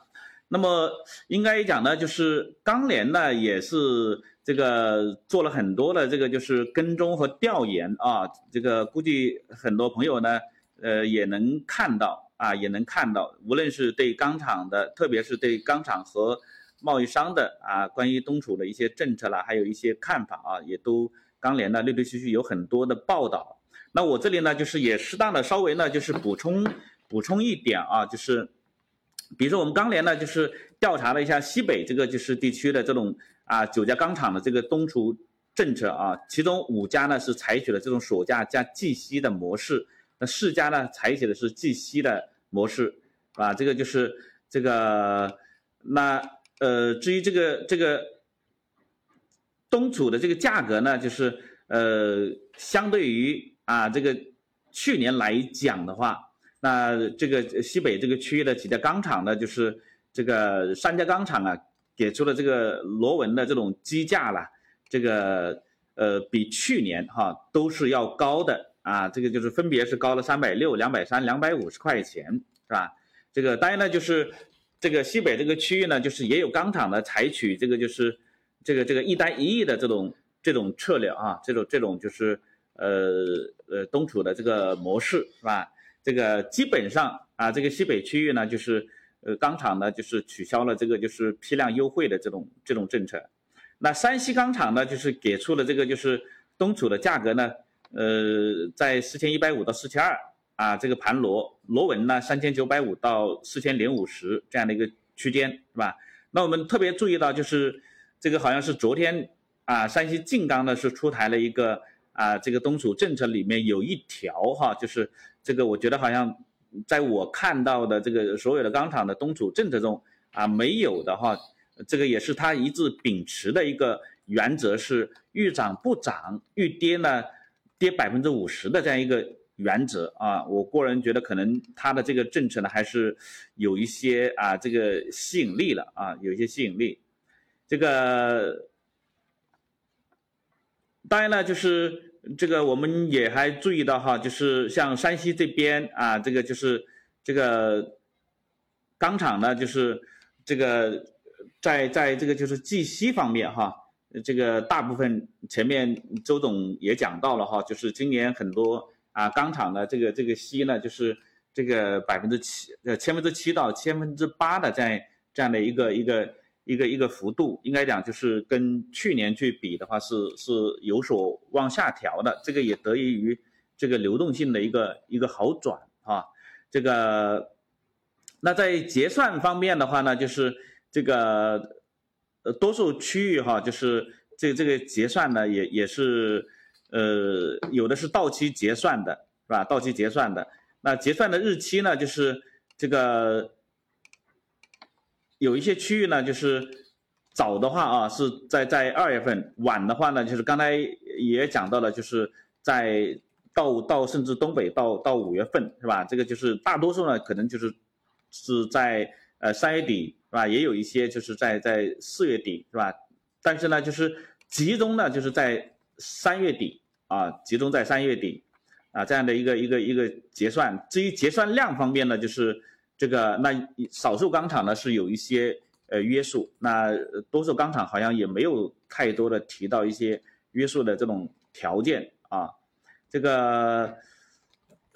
那么应该讲呢，就是钢联呢也是这个做了很多的这个就是跟踪和调研啊，这个估计很多朋友呢呃也能看到啊，也能看到，无论是对钢厂的，特别是对钢厂和贸易商的啊，关于东储的一些政策啦，还有一些看法啊，也都钢联呢陆陆续续有很多的报道。那我这里呢，就是也适当的稍微呢，就是补充补充一点啊，就是，比如说我们钢联呢，就是调查了一下西北这个就是地区的这种啊九家钢厂的这个东储政策啊，其中五家呢是采取了这种锁价加计息的模式，那世家呢采取的是计息的模式，啊，这个就是这个那呃，至于这个这个东储的这个价格呢，就是呃，相对于啊，这个去年来讲的话，那这个西北这个区域的几家钢厂呢，就是这个三家钢厂啊，给出了这个螺纹的这种基价了，这个呃比去年哈都是要高的啊，这个就是分别是高了三百六、两百三、两百五十块钱，是吧？这个当然呢，就是这个西北这个区域呢，就是也有钢厂呢采取这个就是这个这个一单一亿的这种这种策略啊，这种这种就是。呃呃，东储的这个模式是吧？这个基本上啊，这个西北区域呢，就是呃钢厂呢，就是取消了这个就是批量优惠的这种这种政策。那山西钢厂呢，就是给出了这个就是东储的价格呢，呃，在四千一百五到四千二啊，这个盘螺螺纹呢三千九百五到四千零五十这样的一个区间是吧？那我们特别注意到就是这个好像是昨天啊，山西晋钢呢是出台了一个。啊，这个东储政策里面有一条哈，就是这个，我觉得好像在我看到的这个所有的钢厂的东储政策中啊，没有的哈，这个也是他一直秉持的一个原则是遇涨不涨，遇跌呢跌百分之五十的这样一个原则啊。我个人觉得可能他的这个政策呢还是有一些啊这个吸引力了啊，有一些吸引力。这个当然呢，就是这个我们也还注意到哈，就是像山西这边啊，这个就是这个钢厂呢，就是这个。在在这个就是计息方面哈，这个大部分前面周总也讲到了哈，就是今年很多啊钢厂的这个这个息呢，就是这个百分之七呃千分之七到千分之八的在这样的一个一个一个一个幅度，应该讲就是跟去年去比的话是是有所往下调的，这个也得益于这个流动性的一个一个好转啊，这个那在结算方面的话呢，就是。这个呃，多数区域哈，就是这这个结算呢，也也是呃，有的是到期结算的，是吧？到期结算的，那结算的日期呢，就是这个有一些区域呢，就是早的话啊，是在在二月份；晚的话呢，就是刚才也讲到了，就是在到到甚至东北到到五月份，是吧？这个就是大多数呢，可能就是是在呃三月底。是吧？也有一些就是在在四月底，是吧？但是呢，就是集中呢，就是在三月底啊，集中在三月底啊，这样的一个一个一个结算。至于结算量方面呢，就是这个那少数钢厂呢是有一些呃约束，那多数钢厂好像也没有太多的提到一些约束的这种条件啊。这个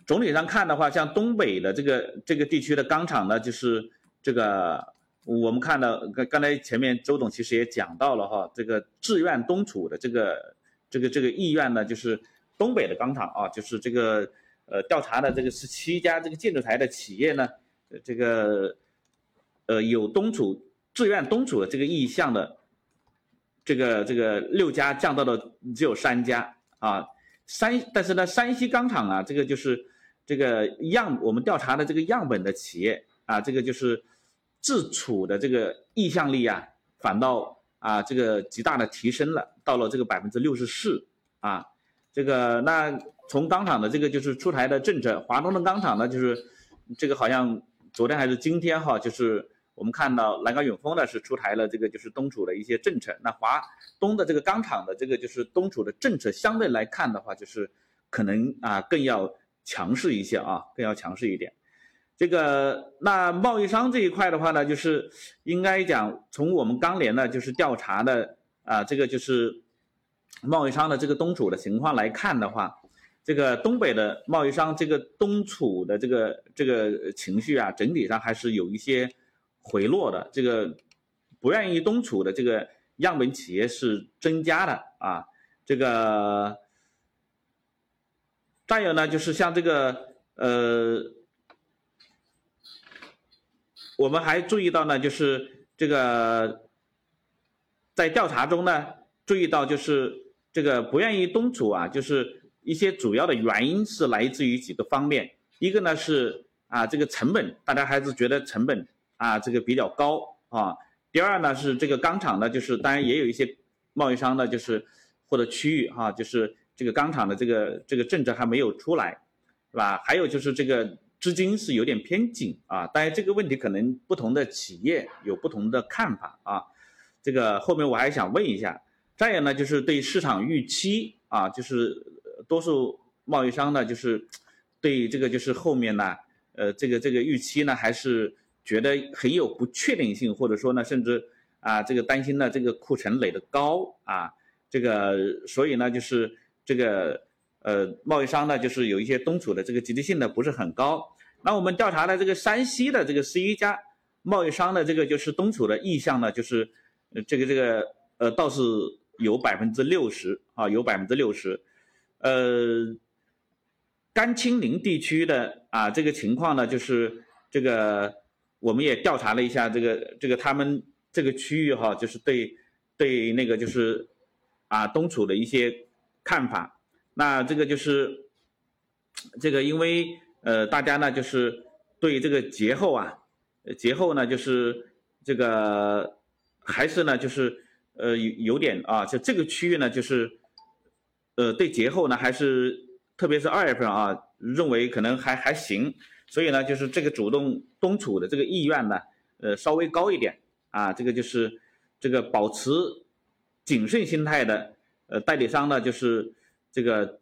总体上看的话，像东北的这个这个地区的钢厂呢，就是这个。我们看到刚刚才前面周董其实也讲到了哈，这个自愿东储的这个这个这个意愿呢，就是东北的钢厂啊，就是这个呃调查的这个十七家这个建筑材的企业呢，这个呃有东储自愿东储的这个意向的，这个这个六家降到了只有三家啊，山但是呢山西钢厂啊，这个就是这个样我们调查的这个样本的企业啊，这个就是。自储的这个意向力啊，反倒啊这个极大的提升了，到了这个百分之六十四啊，这个那从钢厂的这个就是出台的政策，华东的钢厂呢就是这个好像昨天还是今天哈，就是我们看到南钢永丰呢是出台了这个就是东储的一些政策，那华东的这个钢厂的这个就是东储的政策相对来看的话，就是可能啊更要强势一些啊，更要强势一点。这个那贸易商这一块的话呢，就是应该讲从我们钢联呢就是调查的啊，这个就是贸易商的这个东储的情况来看的话，这个东北的贸易商这个东储的这个这个情绪啊，整体上还是有一些回落的。这个不愿意东储的这个样本企业是增加的啊。这个再有呢，就是像这个呃。我们还注意到呢，就是这个在调查中呢，注意到就是这个不愿意东储啊，就是一些主要的原因是来自于几个方面。一个呢是啊，这个成本，大家还是觉得成本啊这个比较高啊。第二呢是这个钢厂呢，就是当然也有一些贸易商呢，就是或者区域哈，就是这个钢厂的这个这个政策还没有出来，是吧？还有就是这个。资金是有点偏紧啊，当然这个问题可能不同的企业有不同的看法啊。这个后面我还想问一下，再有呢就是对市场预期啊，就是多数贸易商呢就是对这个就是后面呢，呃这个这个预期呢还是觉得很有不确定性，或者说呢甚至啊这个担心呢这个库存垒得高啊，这个所以呢就是这个。呃，贸易商呢，就是有一些东储的这个积极性呢不是很高。那我们调查了这个山西的这个十一家贸易商的这个就是东储的意向呢，就是这个这个呃倒是有百分之六十啊，有百分之六十。呃，甘青林地区的啊这个情况呢，就是这个我们也调查了一下这个这个他们这个区域哈，就是对对那个就是啊东储的一些看法。那这个就是这个，因为呃，大家呢就是对这个节后啊，节后呢就是这个还是呢就是呃有有点啊，就这个区域呢就是呃对节后呢还是特别是二月份啊，认为可能还还行，所以呢就是这个主动东储的这个意愿呢呃稍微高一点啊，这个就是这个保持谨慎心态的呃代理商呢就是这个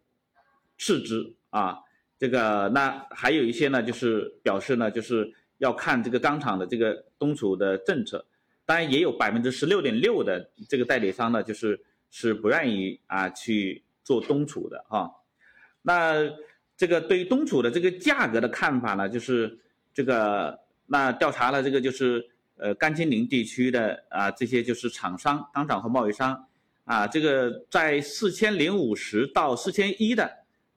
斥资啊。这个那还有一些呢，就是表示呢，就是要看这个钢厂的这个东储的政策，当然也有百分之十六点六的这个代理商呢，就是是不愿意啊去做东储的啊。那这个对于东储的这个价格的看法呢，就是这个那调查了这个就是呃甘青林地区的啊这些就是厂商、钢厂和贸易商啊，这个在四千零五十到四千一的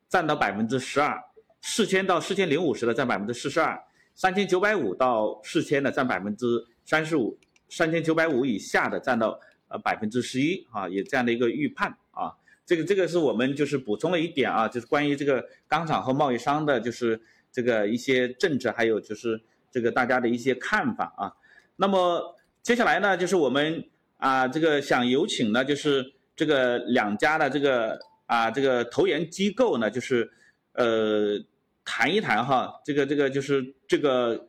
占到百分之十二。四千到四千零五十的占百分之四十二，三千九百五到四千的占百分之三十五，三千九百五以下的占到呃百分之十一啊，有这样的一个预判啊。这个这个是我们就是补充了一点啊，就是关于这个钢厂和贸易商的，就是这个一些政策，还有就是这个大家的一些看法啊。那么接下来呢，就是我们啊这个想有请呢，就是这个两家的这个啊这个投研机构呢，就是呃。谈一谈哈，这个这个就是这个，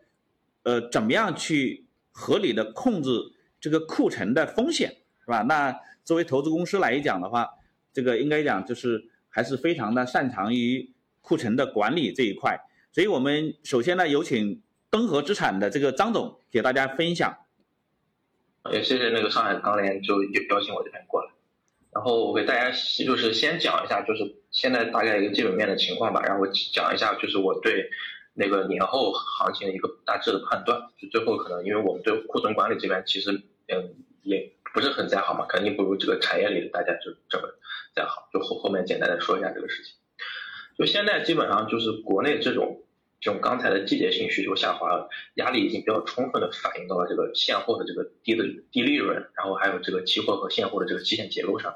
呃，怎么样去合理的控制这个库存的风险，是吧？那作为投资公司来讲的话，这个应该讲就是还是非常的擅长于库存的管理这一块。所以我们首先呢，有请登和资产的这个张总给大家分享。也谢谢那个上海钢联就邀请我这边过来。然后我给大家就是先讲一下，就是现在大概一个基本面的情况吧，然后讲一下就是我对那个年后行情的一个大致的判断。就最后可能因为我们对库存管理这边其实嗯也不是很在行嘛，肯定不如这个产业里的大家就这么在行。就后后面简单的说一下这个事情。就现在基本上就是国内这种。这种钢材的季节性需求下滑，压力已经比较充分的反映到了这个现货的这个低的低利润，然后还有这个期货和现货的这个期限结构上，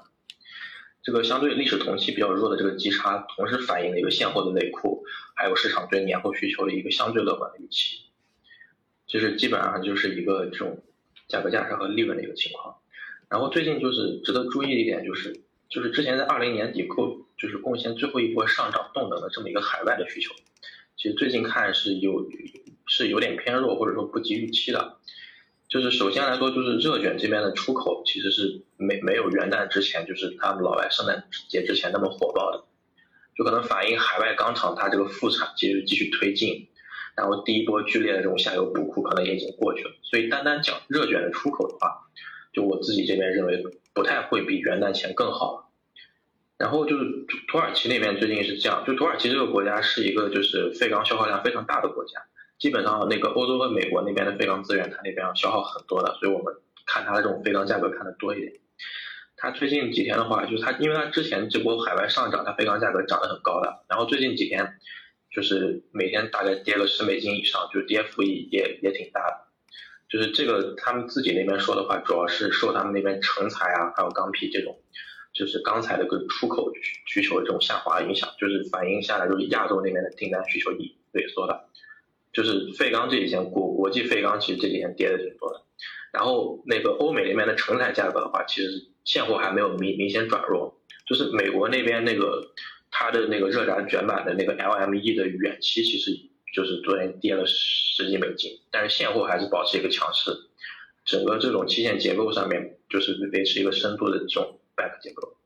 这个相对历史同期比较弱的这个基差，同时反映了一个现货的内库，还有市场对年后需求的一个相对乐观的预期，就是基本上就是一个这种价格价差和利润的一个情况。然后最近就是值得注意一点就是，就是之前在二零年底构就是贡献最后一波上涨动能的这么一个海外的需求。其实最近看是有是有点偏弱，或者说不及预期的。就是首先来说，就是热卷这边的出口其实是没没有元旦之前，就是他们老外圣诞节之前那么火爆的。就可能反映海外钢厂它这个复产其实继续推进，然后第一波剧烈的这种下游补库可能也已经过去了。所以单单讲热卷的出口的话，就我自己这边认为不太会比元旦前更好。然后就是土耳其那边最近是这样，就土耳其这个国家是一个就是废钢消耗量非常大的国家，基本上那个欧洲和美国那边的废钢资源，它那边要消耗很多的，所以我们看它的这种废钢价格看的多一点。它最近几天的话，就是它因为它之前这波海外上涨，它废钢价格涨得很高的，然后最近几天就是每天大概跌个十美金以上，就跌幅也也也挺大的。就是这个他们自己那边说的话，主要是受他们那边成材啊，还有钢坯这种。就是钢材的个出口需求的这种下滑影响，就是反映下来就是亚洲那边的订单需求已萎缩了，就是废钢这几天国国际废钢其实这几天跌的挺多的，然后那个欧美那边的成材价格的话，其实现货还没有明明显转弱，就是美国那边那个它的那个热轧卷板的那个 LME 的远期其实就是昨天跌了十几美金，但是现货还是保持一个强势，整个这种期限结构上面就是维持一个深度的这种。Back 结构，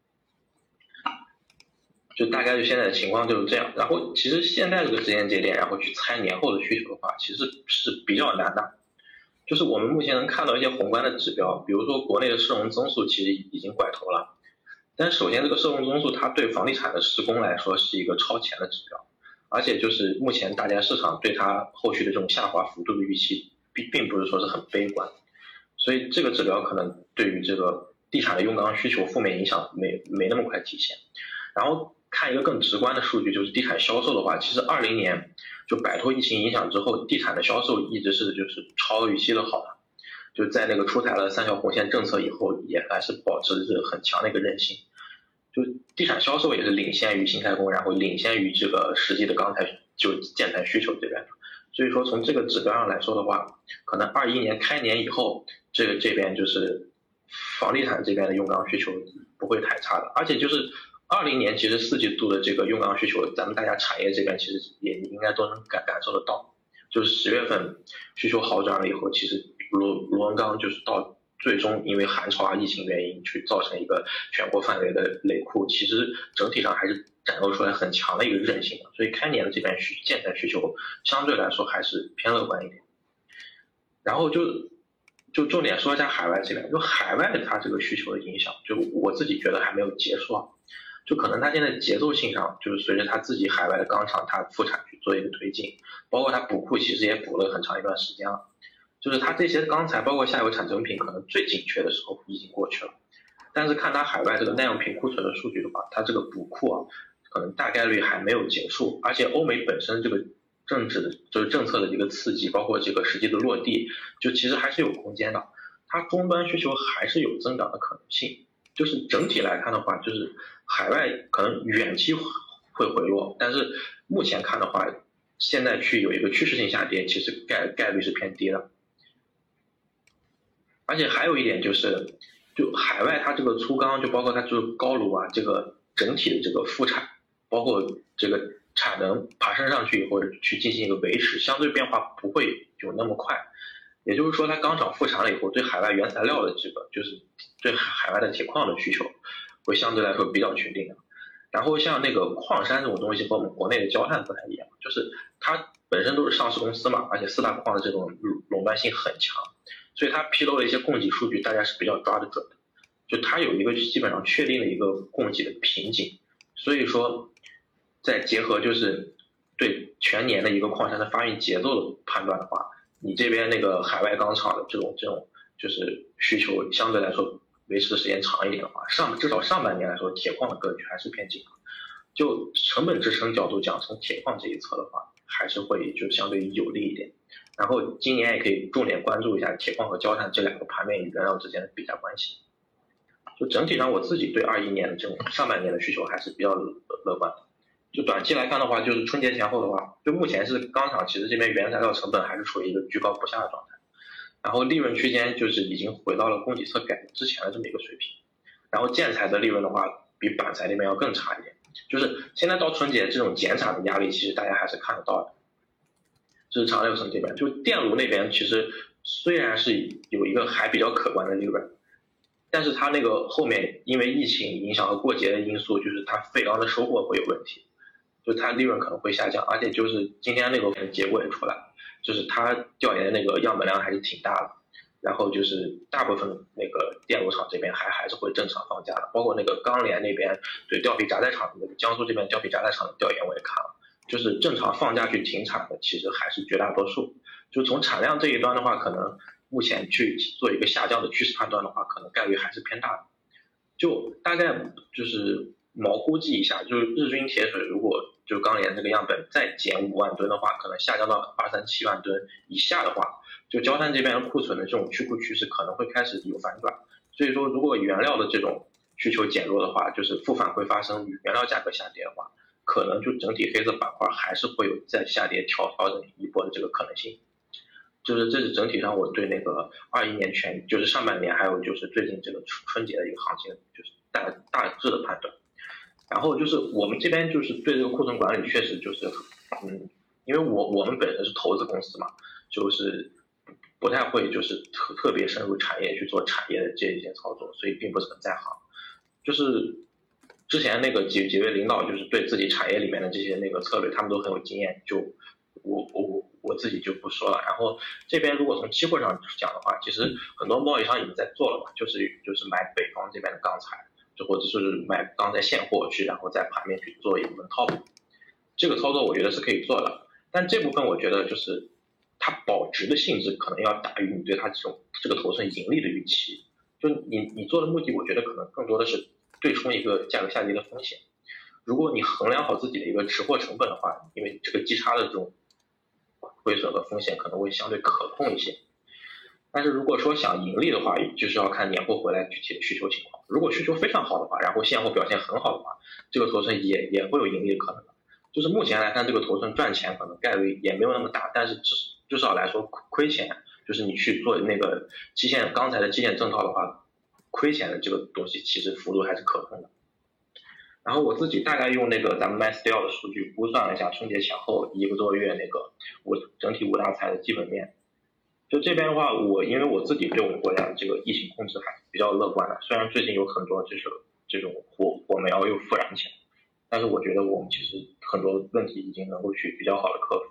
就大概就现在的情况就是这样。然后其实现在这个时间节点，然后去猜年后的需求的话，其实是比较难的。就是我们目前能看到一些宏观的指标，比如说国内的社融增速其实已经拐头了。但首先这个社融增速它对房地产的施工来说是一个超前的指标，而且就是目前大家市场对它后续的这种下滑幅度的预期，并并不是说是很悲观。所以这个指标可能对于这个。地产的用钢需求负面影响没没那么快体现，然后看一个更直观的数据，就是地产销售的话，其实二零年就摆脱疫情影响之后，地产的销售一直是就是超预期的好的，就在那个出台了三条红线政策以后，也还是保持着很强的一个韧性，就地产销售也是领先于新开工，然后领先于这个实际的钢材就建材需求这边，所以说从这个指标上来说的话，可能二一年开年以后，这个这边就是房地产这边的用钢需求不会太差的，而且就是二零年其实四季度的这个用钢需求，咱们大家产业这边其实也应该都能感感受得到，就是十月份需求好转了以后，其实螺螺纹钢就是到最终因为寒潮啊疫情原因去造成一个全国范围的累库，其实整体上还是。展露出来很强的一个韧性的，所以开年的这边需建材需求相对来说还是偏乐观一点。然后就就重点说一下海外这边，就海外的它这个需求的影响，就我自己觉得还没有结束啊，就可能它现在节奏性上，就是随着它自己海外的钢厂它复产去做一个推进，包括它补库其实也补了很长一段时间了，就是它这些钢材包括下游产成品可能最紧缺的时候已经过去了，但是看它海外这个耐用品库存的数据的话，它这个补库啊。可能大概率还没有结束，而且欧美本身这个政治的，就是政策的一个刺激，包括这个实际的落地，就其实还是有空间的。它终端需求还是有增长的可能性。就是整体来看的话，就是海外可能远期会回落，但是目前看的话，现在去有一个趋势性下跌，其实概概率是偏低的。而且还有一点就是，就海外它这个粗钢，就包括它就是高炉啊，这个整体的这个复产。包括这个产能爬升上去以后，去进行一个维持，相对变化不会有那么快。也就是说，它钢厂复产了以后，对海外原材料的这个，就是对海外的铁矿的需求，会相对来说比较确定的。然后像那个矿山这种东西和我们国内的焦炭不太一样，就是它本身都是上市公司嘛，而且四大矿的这种垄断性很强，所以它披露的一些供给数据，大家是比较抓得准的。就它有一个基本上确定的一个供给的瓶颈，所以说。再结合就是对全年的一个矿山的发运节奏的判断的话，你这边那个海外钢厂的这种这种就是需求相对来说维持的时间长一点的话，上至少上半年来说，铁矿的格局还是偏紧。就成本支撑角度讲，从铁矿这一侧的话，还是会就相对有利一点。然后今年也可以重点关注一下铁矿和焦炭这两个盘面与原料之间的比价关系。就整体上，我自己对二一年的这种上半年的需求还是比较乐观的。就短期来看的话，就是春节前后的话，就目前是钢厂其实这边原材料成本还是处于一个居高不下的状态，然后利润区间就是已经回到了供给侧改之前的这么一个水平，然后建材的利润的话比板材那边要更差一点，就是现在到春节这种减产的压力其实大家还是看得到的，这是长六层这边，就电炉那边其实虽然是有一个还比较可观的利润。但是它那个后面因为疫情影响和过节的因素，就是它废钢的收获会有问题。就它利润可能会下降，而且就是今天那个结果也出来，就是它调研的那个样本量还是挺大的，然后就是大部分那个电炉厂这边还还是会正常放假的，包括那个钢联那边对貂皮轧带厂那个江苏这边貂皮轧带厂的调研我也看了，就是正常放假去停产的其实还是绝大多数，就从产量这一端的话，可能目前去做一个下降的趋势判断的话，可能概率还是偏大的，就大概就是毛估计一下，就是日均铁水如果就钢联这个样本再减五万吨的话，可能下降到二三七万吨以下的话，就焦炭这边库存的这种去库趋势可能会开始有反转。所以说，如果原料的这种需求减弱的话，就是负反馈发生，原料价格下跌的话，可能就整体黑色板块还是会有再下跌调调整一波的这个可能性。就是这是整体上我对那个二一年全就是上半年还有就是最近这个春春节的一个行情，就是大大致的判断。然后就是我们这边就是对这个库存管理确实就是，嗯，因为我我们本身是投资公司嘛，就是不太会就是特特别深入产业去做产业的这一些操作，所以并不是很在行。就是之前那个几几位领导就是对自己产业里面的这些那个策略，他们都很有经验，就我我我我自己就不说了。然后这边如果从期货上讲的话，其实很多贸易商已经在做了嘛，就是就是买北方这边的钢材。或者是买钢材现货去，然后在盘面去做一部分套利，这个操作我觉得是可以做的。但这部分我觉得就是它保值的性质可能要大于你对它这种这个头寸盈利的预期。就你你做的目的，我觉得可能更多的是对冲一个价格下跌的风险。如果你衡量好自己的一个持货成本的话，因为这个基差的这种亏损和风险可能会相对可控一些。但是如果说想盈利的话，就是要看年货回来具体的需求情况。如果需求非常好的话，然后现货表现很好的话，这个头寸也也会有盈利的可能。就是目前来看，这个头寸赚钱可能概率也没有那么大，但是至至少来说亏钱，就是你去做那个基线刚才的基线正套的话，亏钱的这个东西其实幅度还是可控的。然后我自己大概用那个咱们 MyStyle 的数据估算了一下春节前后一个多月那个五整体五大财的基本面。就这边的话，我因为我自己对我们国家的这个疫情控制还是比较乐观的，虽然最近有很多就是这种火火苗又复燃起来，但是我觉得我们其实很多问题已经能够去比较好的克服。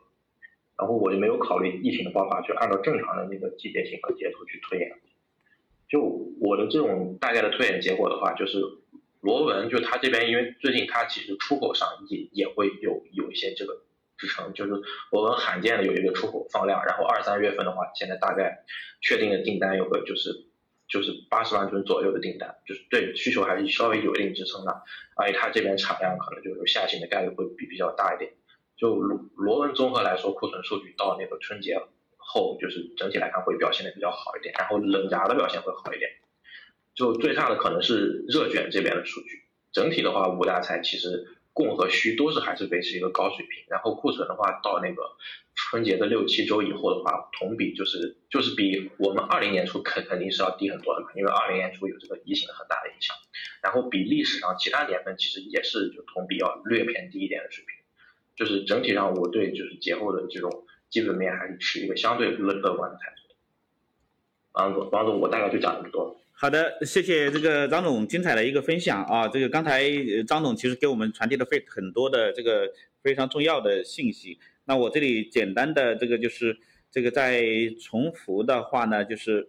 然后我就没有考虑疫情的爆发，就按照正常的那个季节性和节奏去推演。就我的这种大概的推演结果的话，就是螺纹，就它这边因为最近它其实出口上也也会有有一些这个支撑，就是螺纹罕见的有一个出口放量，然后二三月份的话，现在大概确定的订单有个就是就是八十万吨左右的订单，就是对需求还是稍微有一定支撑的，而且它这边产量可能就是下行的概率会比比较大一点。就螺螺纹综合来说，库存数据到那个春节后，就是整体来看会表现的比较好一点，然后冷轧的表现会好一点。就最差的可能是热卷这边的数据。整体的话，五大材其实供和需都是还是维持一个高水平。然后库存的话，到那个春节的六七周以后的话，同比就是就是比我们二零年初肯肯定是要低很多的嘛，因为二零年初有这个疫情很大的影响。然后比历史上其他年份其实也是就同比要略偏低一点的水平。就是整体上，我对就是节后的这种基本面还是持一个相对乐乐观的态度。王总，王总，我大概就讲这么多。好的，谢谢这个张总精彩的一个分享啊！这个刚才张总其实给我们传递了非很多的这个非常重要的信息。那我这里简单的这个就是这个再重复的话呢，就是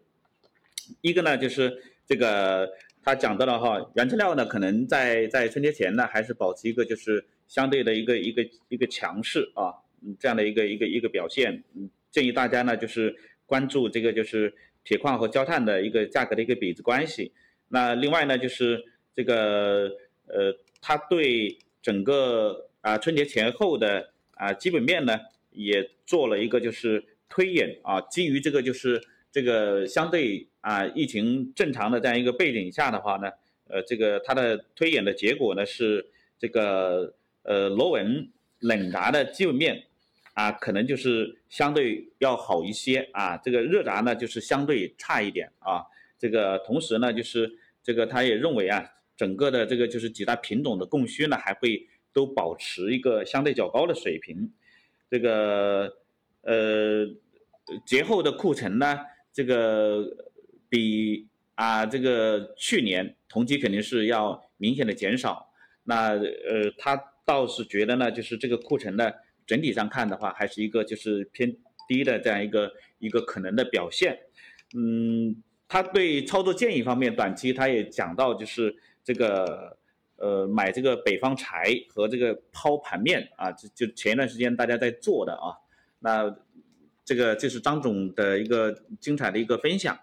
一个呢就是这个他讲到了哈，原材料呢可能在在春节前呢还是保持一个就是相对的一个一个一个强势啊，这样的一个一个一个表现。嗯，建议大家呢就是关注这个就是铁矿和焦炭的一个价格的一个比值关系。那另外呢就是这个呃，它对整个啊春节前后的啊基本面呢也做了一个就是推演啊，基于这个就是这个相对啊疫情正常的这样一个背景下的话呢，呃，这个它的推演的结果呢是这个呃螺纹冷轧的基本面啊，可能就是相对要好一些啊，这个热轧呢就是相对差一点啊，这个同时呢就是这个他也认为啊，整个的这个就是几大品种的供需呢还会都保持一个相对较高的水平，这个呃节后的库存呢，这个比啊这个去年同期肯定是要明显的减少，那呃他倒是觉得呢，就是这个库存呢整体上看的话，还是一个就是偏低的这样一个一个可能的表现，嗯，他对操作建议方面，短期他也讲到就是这个呃买这个北方柴和这个抛盘面啊，就就前一段时间大家在做的啊，那这个这是张总的一个精彩的一个分享。